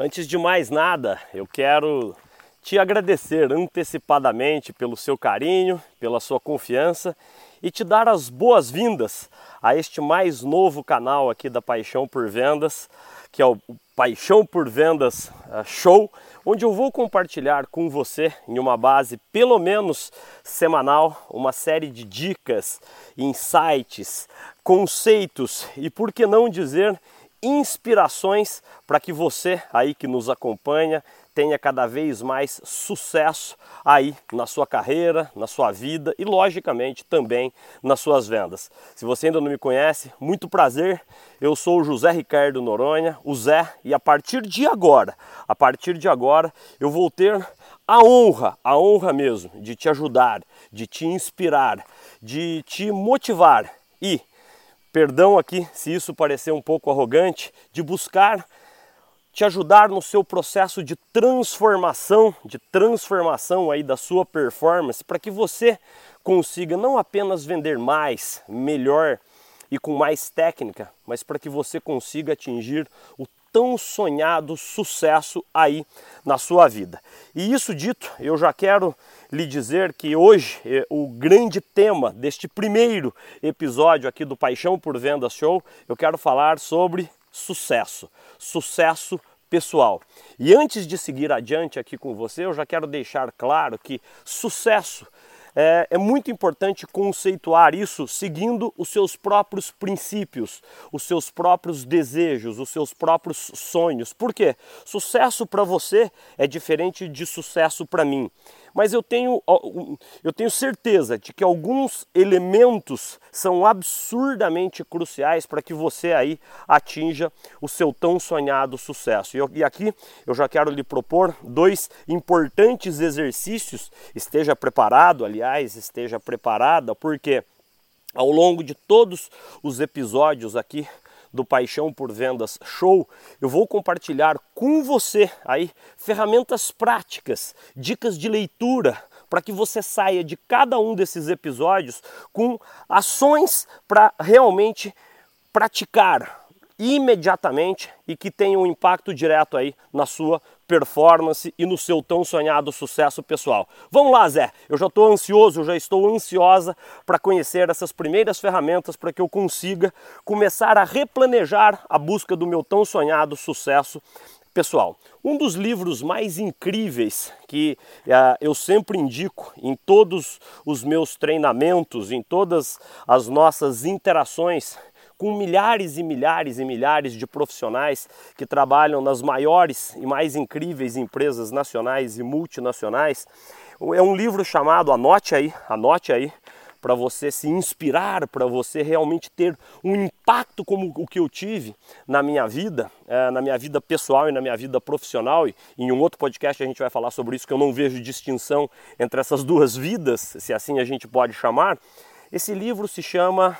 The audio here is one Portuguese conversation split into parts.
Antes de mais nada, eu quero te agradecer antecipadamente pelo seu carinho, pela sua confiança e te dar as boas-vindas a este mais novo canal aqui da Paixão por Vendas, que é o Paixão por Vendas eh, Show, onde eu vou compartilhar com você, em uma base pelo menos semanal, uma série de dicas, insights, conceitos e, por que não dizer, inspirações para que você aí que nos acompanha tenha cada vez mais sucesso aí na sua carreira, na sua vida e logicamente também nas suas vendas. Se você ainda não me conhece, muito prazer. Eu sou o José Ricardo Noronha, o Zé, e a partir de agora, a partir de agora, eu vou ter a honra, a honra mesmo de te ajudar, de te inspirar, de te motivar e perdão aqui se isso parecer um pouco arrogante, de buscar te ajudar no seu processo de transformação, de transformação aí da sua performance, para que você consiga não apenas vender mais, melhor e com mais técnica, mas para que você consiga atingir o tão sonhado sucesso aí na sua vida. E isso dito, eu já quero lhe dizer que hoje eh, o grande tema deste primeiro episódio aqui do Paixão por Vendas Show, eu quero falar sobre sucesso. Sucesso pessoal. E antes de seguir adiante aqui com você, eu já quero deixar claro que sucesso é, é, muito importante conceituar isso seguindo os seus próprios princípios, os seus próprios desejos, os seus próprios sonhos. Por quê? Sucesso para você é diferente de sucesso para mim mas eu tenho, eu tenho certeza de que alguns elementos são absurdamente cruciais para que você aí atinja o seu tão sonhado sucesso. E, eu, e aqui eu já quero lhe propor dois importantes exercícios. Esteja preparado, aliás, esteja preparada, porque ao longo de todos os episódios aqui do Paixão por Vendas Show, eu vou compartilhar com você aí ferramentas práticas, dicas de leitura para que você saia de cada um desses episódios com ações para realmente praticar imediatamente e que tenham um impacto direto aí na sua performance e no seu tão sonhado sucesso pessoal. Vamos lá, Zé. Eu já estou ansioso, já estou ansiosa para conhecer essas primeiras ferramentas para que eu consiga começar a replanejar a busca do meu tão sonhado sucesso pessoal. Um dos livros mais incríveis que uh, eu sempre indico em todos os meus treinamentos, em todas as nossas interações com milhares e milhares e milhares de profissionais que trabalham nas maiores e mais incríveis empresas nacionais e multinacionais. É um livro chamado Anote aí, anote aí, para você se inspirar, para você realmente ter um impacto como o que eu tive na minha vida, é, na minha vida pessoal e na minha vida profissional. E em um outro podcast a gente vai falar sobre isso, que eu não vejo distinção entre essas duas vidas, se assim a gente pode chamar. Esse livro se chama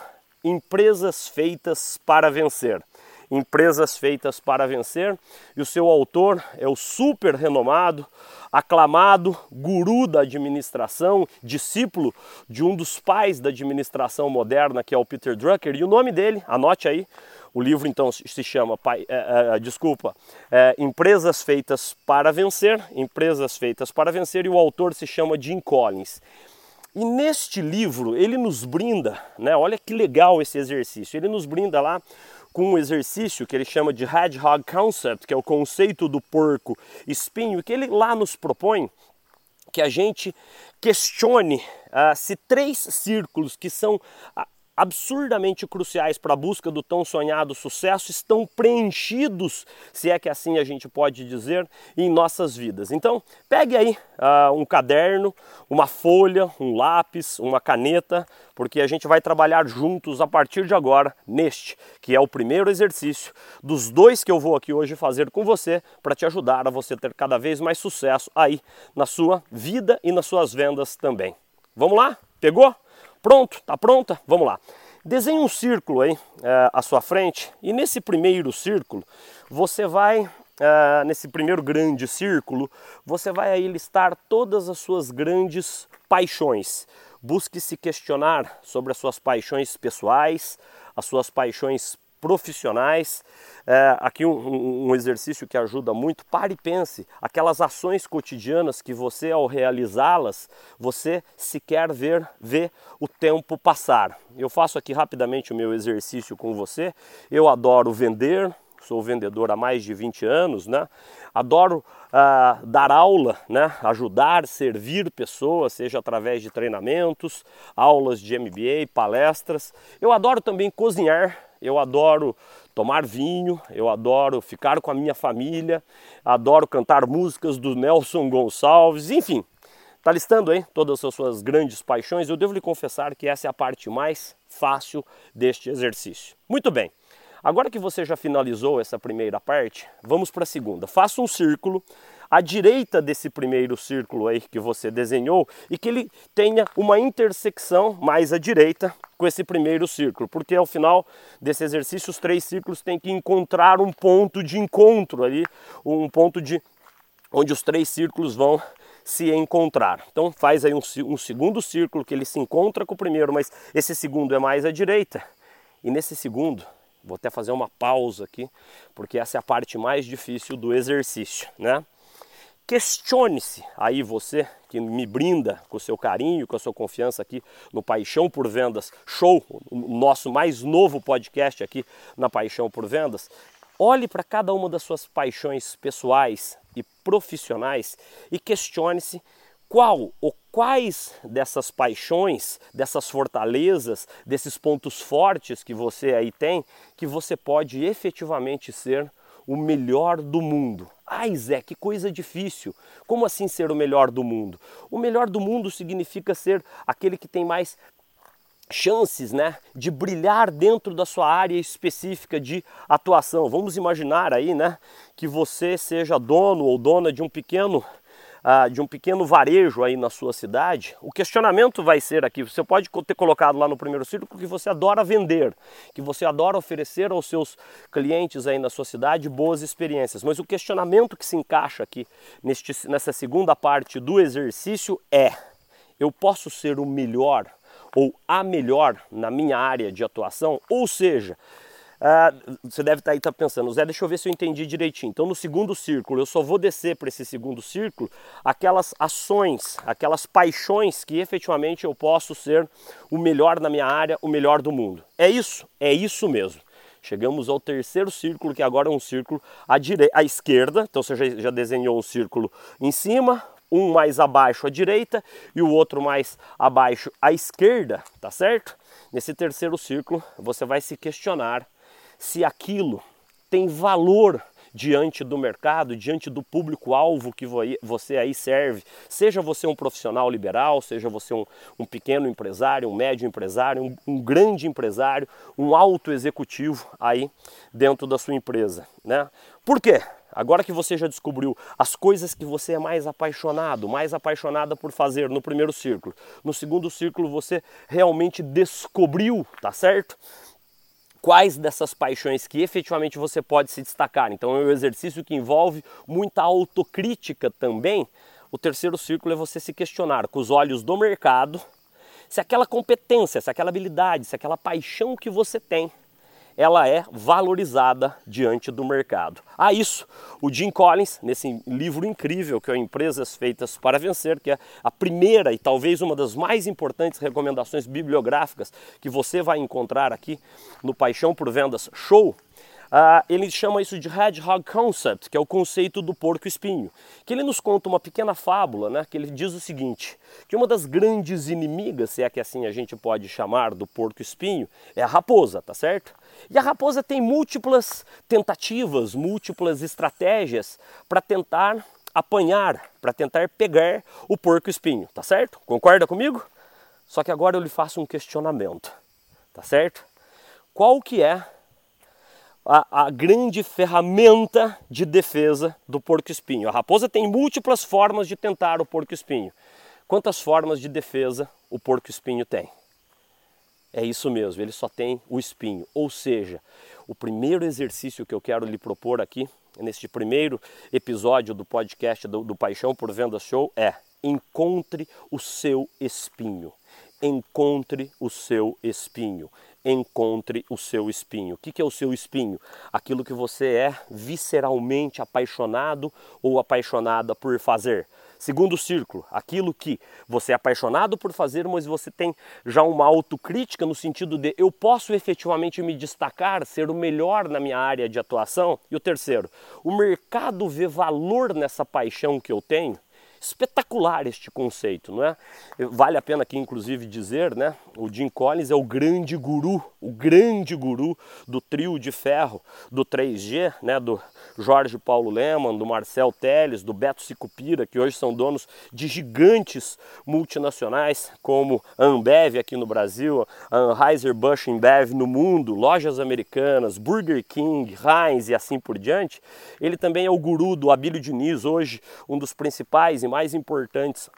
Empresas Feitas para Vencer. Empresas Feitas para Vencer, e o seu autor é o super renomado, aclamado guru da administração, discípulo de um dos pais da administração moderna, que é o Peter Drucker, e o nome dele, anote aí, o livro então se chama, é, é, desculpa, é, Empresas Feitas para Vencer, Empresas Feitas para Vencer, e o autor se chama Jim Collins. E neste livro ele nos brinda, né? Olha que legal esse exercício. Ele nos brinda lá com um exercício que ele chama de Hedgehog Concept, que é o conceito do porco espinho, que ele lá nos propõe que a gente questione uh, se três círculos que são uh, absurdamente cruciais para a busca do tão sonhado sucesso estão preenchidos, se é que assim a gente pode dizer, em nossas vidas. Então, pegue aí uh, um caderno, uma folha, um lápis, uma caneta, porque a gente vai trabalhar juntos a partir de agora neste, que é o primeiro exercício dos dois que eu vou aqui hoje fazer com você para te ajudar a você ter cada vez mais sucesso aí na sua vida e nas suas vendas também. Vamos lá? Pegou? Pronto? Tá pronta? Vamos lá. Desenhe um círculo aí é, à sua frente e nesse primeiro círculo você vai é, nesse primeiro grande círculo, você vai aí listar todas as suas grandes paixões. Busque se questionar sobre as suas paixões pessoais, as suas paixões profissionais. É, aqui um, um, exercício que ajuda muito. Pare e pense. Aquelas ações cotidianas que você, ao realizá-las, você sequer ver, vê o tempo passar. Eu faço aqui rapidamente o meu exercício com você. Eu adoro vender, sou vendedor há mais de 20 anos, né? Adoro uh, dar aula, né? Ajudar, servir pessoas, seja através de treinamentos, aulas de MBA, palestras. Eu adoro também cozinhar, eu adoro tomar vinho, eu adoro ficar com a minha família, adoro cantar músicas do Nelson Gonçalves, enfim. Tá listando aí todas as suas grandes paixões? Eu devo lhe confessar que essa é a parte mais fácil deste exercício. Muito bem. Agora que você já finalizou essa primeira parte, vamos para a segunda. Faça um círculo à direita desse primeiro círculo aí que você desenhou e que ele tenha uma intersecção mais à direita com esse primeiro círculo, porque ao final desse exercício os três círculos têm que encontrar um ponto de encontro ali, um ponto de onde os três círculos vão se encontrar. Então faz aí um, um segundo círculo que ele se encontra com o primeiro, mas esse segundo é mais à direita. E nesse segundo Vou até fazer uma pausa aqui, porque essa é a parte mais difícil do exercício, né? Questione-se aí você que me brinda com o seu carinho, com a sua confiança aqui no Paixão por Vendas Show, o nosso mais novo podcast aqui na Paixão por Vendas. Olhe para cada uma das suas paixões pessoais e profissionais e questione-se qual ou quais dessas paixões, dessas fortalezas, desses pontos fortes que você aí tem, que você pode efetivamente ser o melhor do mundo. Ai, Zé, que coisa difícil. Como assim ser o melhor do mundo? O melhor do mundo significa ser aquele que tem mais chances, né, de brilhar dentro da sua área específica de atuação. Vamos imaginar aí, né, que você seja dono ou dona de um pequeno ah, de um pequeno varejo aí na sua cidade, o questionamento vai ser aqui: você pode ter colocado lá no primeiro círculo que você adora vender, que você adora oferecer aos seus clientes aí na sua cidade boas experiências, mas o questionamento que se encaixa aqui neste, nessa segunda parte do exercício é: eu posso ser o melhor ou a melhor na minha área de atuação? Ou seja, ah, você deve estar tá aí tá pensando, Zé, deixa eu ver se eu entendi direitinho. Então, no segundo círculo, eu só vou descer para esse segundo círculo aquelas ações, aquelas paixões que efetivamente eu posso ser o melhor na minha área, o melhor do mundo. É isso? É isso mesmo. Chegamos ao terceiro círculo, que agora é um círculo à, dire... à esquerda. Então você já, já desenhou um círculo em cima, um mais abaixo à direita e o outro mais abaixo à esquerda, tá certo? Nesse terceiro círculo, você vai se questionar se aquilo tem valor diante do mercado, diante do público-alvo que você aí serve. Seja você um profissional liberal, seja você um, um pequeno empresário, um médio empresário, um, um, grande empresário, um alto executivo aí dentro da sua empresa. Né? Por quê? Agora que você já descobriu as coisas que você é mais apaixonado, mais apaixonada por fazer no primeiro círculo, no segundo círculo você realmente descobriu, tá certo? Quais dessas paixões que efetivamente você pode se destacar. Então é um exercício que envolve muita autocrítica também. O terceiro círculo é você se questionar com os olhos do mercado se aquela competência, se aquela habilidade, se aquela paixão que você tem ela é valorizada diante do mercado. A isso, o Jim Collins, nesse livro incrível que é Empresas Feitas para Vencer, que é a primeira e talvez uma das mais importantes recomendações bibliográficas que você vai encontrar aqui no Paixão por Vendas Show, Uh, ele chama isso de Hedgehog Concept, que é o conceito do porco-espinho, que ele nos conta uma pequena fábula, né, que ele diz o seguinte, que uma das grandes inimigas, se é que assim a gente pode chamar do porco-espinho, é a raposa, tá certo? E a raposa tem múltiplas tentativas, múltiplas estratégias para tentar apanhar, para tentar pegar o porco-espinho, tá certo? Concorda comigo? Só que agora eu lhe faço um questionamento, tá certo? Qual que é a, a grande ferramenta de defesa do porco-espinho. A raposa tem múltiplas formas de tentar o porco-espinho. Quantas formas de defesa o porco-espinho tem? É isso mesmo, ele só tem o espinho. Ou seja, o primeiro exercício que eu quero lhe propor aqui, neste primeiro episódio do podcast do, do Paixão por Venda Show, é encontre o seu espinho. Encontre o seu espinho encontre o seu espinho. O que é o seu espinho? Aquilo que você é visceralmente apaixonado ou apaixonada por fazer. Segundo círculo, aquilo que você é apaixonado por fazer, mas você tem já uma autocrítica no sentido de eu posso efetivamente me destacar, ser o melhor na minha área de atuação. E o terceiro, o mercado vê valor nessa paixão que eu tenho espetacular este conceito, não é? Vale a pena aqui inclusive dizer, né? O Jim Collins é o grande guru, o grande guru do trio de ferro do 3G, né? Do Jorge Paulo Leman, do Marcel Teles, do Beto Sicupira, que hoje são donos de gigantes multinacionais como a Ambev aqui no Brasil, a Anheuser-Busch InBev no mundo, lojas americanas, Burger King, Heinz e assim por diante. Ele também é o guru do Abílio Diniz, hoje um dos principais mais importantes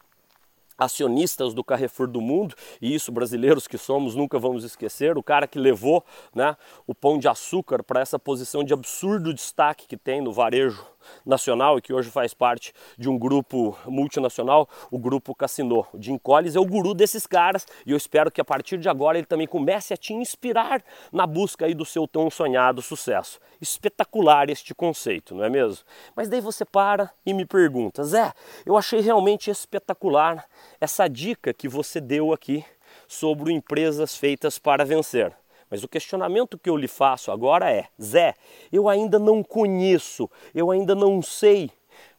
acionistas do Carrefour do mundo, e isso brasileiros que somos nunca vamos esquecer, o cara que levou né, o pão de açúcar para essa posição de absurdo destaque que tem no varejo nacional e que hoje faz parte de um grupo multinacional, o grupo Cassino. O Jim Collins é o guru desses caras e eu espero que a partir de agora ele também comece a te inspirar na busca aí do seu tão sonhado sucesso. Espetacular este conceito, não é mesmo? Mas daí você para e me pergunta, Zé, eu achei realmente espetacular essa dica que você deu aqui sobre empresas feitas para vencer. Mas o questionamento que eu lhe faço agora é: Zé, eu ainda não conheço, eu ainda não sei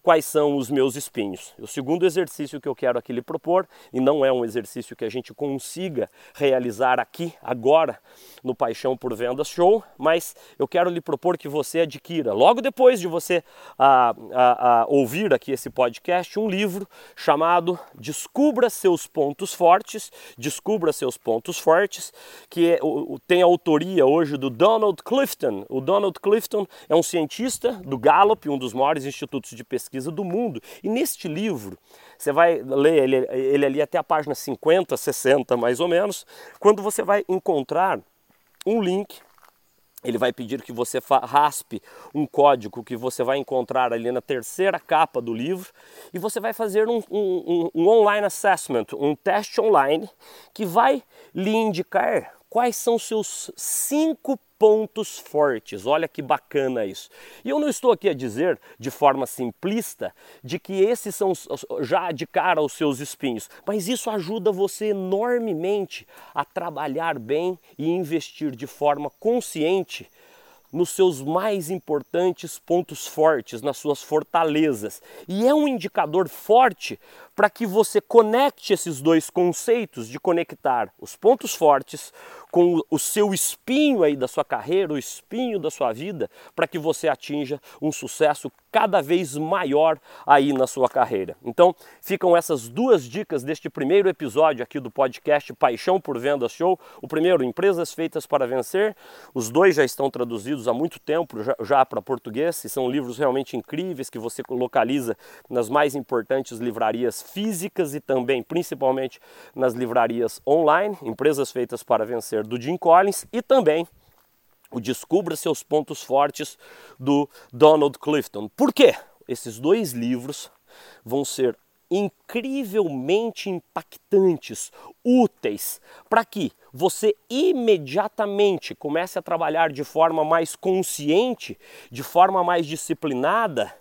quais são os meus espinhos. O segundo exercício que eu quero aqui lhe propor, e não é um exercício que a gente consiga realizar aqui, agora, no Paixão por Vendas Show, mas eu quero lhe propor que você adquira, logo depois de você a, a, a ouvir aqui esse podcast, um livro chamado Descubra Seus Pontos Fortes, Descubra Seus Pontos Fortes, que é, o, tem a autoria hoje do Donald Clifton. O Donald Clifton é um cientista do Gallup, um dos maiores institutos de pesquisa do mundo, e neste livro, você vai ler ele, ele ali até a página 50, 60 mais ou menos, quando você vai encontrar um link. Ele vai pedir que você raspe um código que você vai encontrar ali na terceira capa do livro e você vai fazer um, um, um online assessment, um teste online que vai lhe indicar quais são seus cinco pontos fortes. Olha que bacana isso. E eu não estou aqui a dizer de forma simplista de que esses são já de cara os seus espinhos, mas isso ajuda você enormemente a trabalhar bem e investir de forma consciente nos seus mais importantes pontos fortes, nas suas fortalezas. E é um indicador forte para que você conecte esses dois conceitos de conectar os pontos fortes com o seu espinho aí da sua carreira, o espinho da sua vida, para que você atinja um sucesso cada vez maior aí na sua carreira. Então, ficam essas duas dicas deste primeiro episódio aqui do podcast Paixão por Vendas Show. O primeiro, Empresas Feitas para Vencer. Os dois já estão traduzidos há muito tempo já, já para português e são livros realmente incríveis que você localiza nas mais importantes livrarias físicas e também, principalmente, nas livrarias online. Empresas Feitas para Vencer do Jim Collins e também o Descubra Seus Pontos Fortes do Donald Clifton. Por quê? Esses dois livros vão ser incrivelmente impactantes, úteis, para que você imediatamente comece a trabalhar de forma mais consciente, de forma mais disciplinada,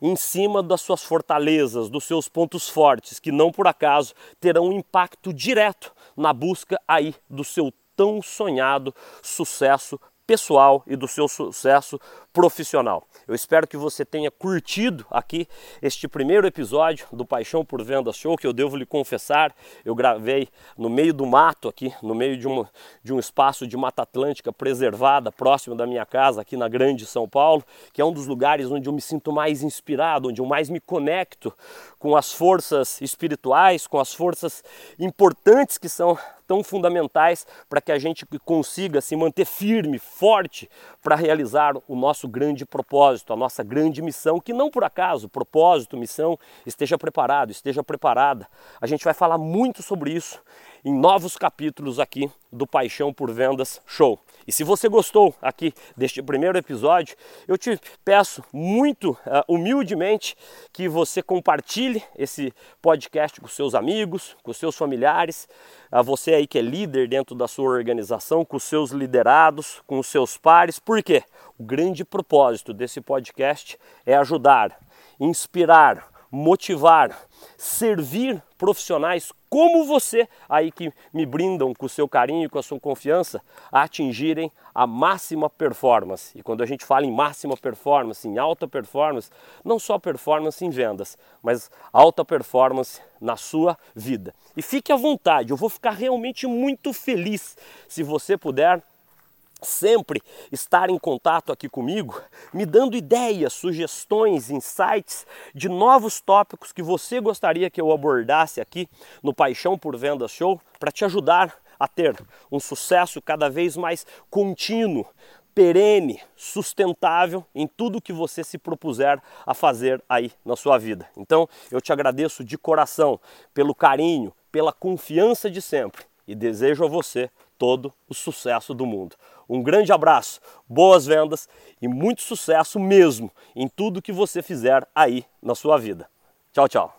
em cima das suas fortalezas, dos seus pontos fortes, que não por acaso terão um impacto direto na busca aí do seu tão sonhado sucesso pessoal e do seu sucesso profissional. Eu espero que você tenha curtido aqui este primeiro episódio do Paixão por Vendas Show, que eu devo lhe confessar, eu gravei no meio do mato aqui, no meio de, uma, de um espaço de Mata Atlântica preservada, próximo da minha casa, aqui na Grande São Paulo, que é um dos lugares onde eu me sinto mais inspirado, onde eu mais me conecto com as forças espirituais, com as forças importantes que são tão fundamentais para que a gente consiga se manter firme, forte, para realizar o nosso nosso grande propósito, a nossa grande missão, que não por acaso, propósito, missão, esteja preparado, esteja preparada. A gente vai falar muito sobre isso em novos capítulos aqui do Paixão por Vendas Show. E se você gostou aqui deste primeiro episódio, eu te peço muito uh, humildemente que você compartilhe esse podcast com seus amigos, com seus familiares, uh, você aí que é líder dentro da sua organização, com seus liderados, com os seus pares. Por quê? O grande propósito desse podcast é ajudar, inspirar, motivar, servir profissionais como você aí que me brindam com o seu carinho e com a sua confiança a atingirem a máxima performance. E quando a gente fala em máxima performance, em alta performance, não só performance em vendas, mas alta performance na sua vida. E fique à vontade, eu vou ficar realmente muito feliz se você puder sempre estar em contato aqui comigo, me dando ideias, sugestões, insights de novos tópicos que você gostaria que eu abordasse aqui no Paixão por Vendas Show para te ajudar a ter um sucesso cada vez mais contínuo, perene, sustentável em tudo que você se propuser a fazer aí na sua vida. Então, eu te agradeço de coração pelo carinho, pela confiança de sempre e desejo a você todo o sucesso do mundo. Um grande abraço, boas vendas e muito sucesso mesmo em tudo que você fizer aí na sua vida. Tchau, tchau.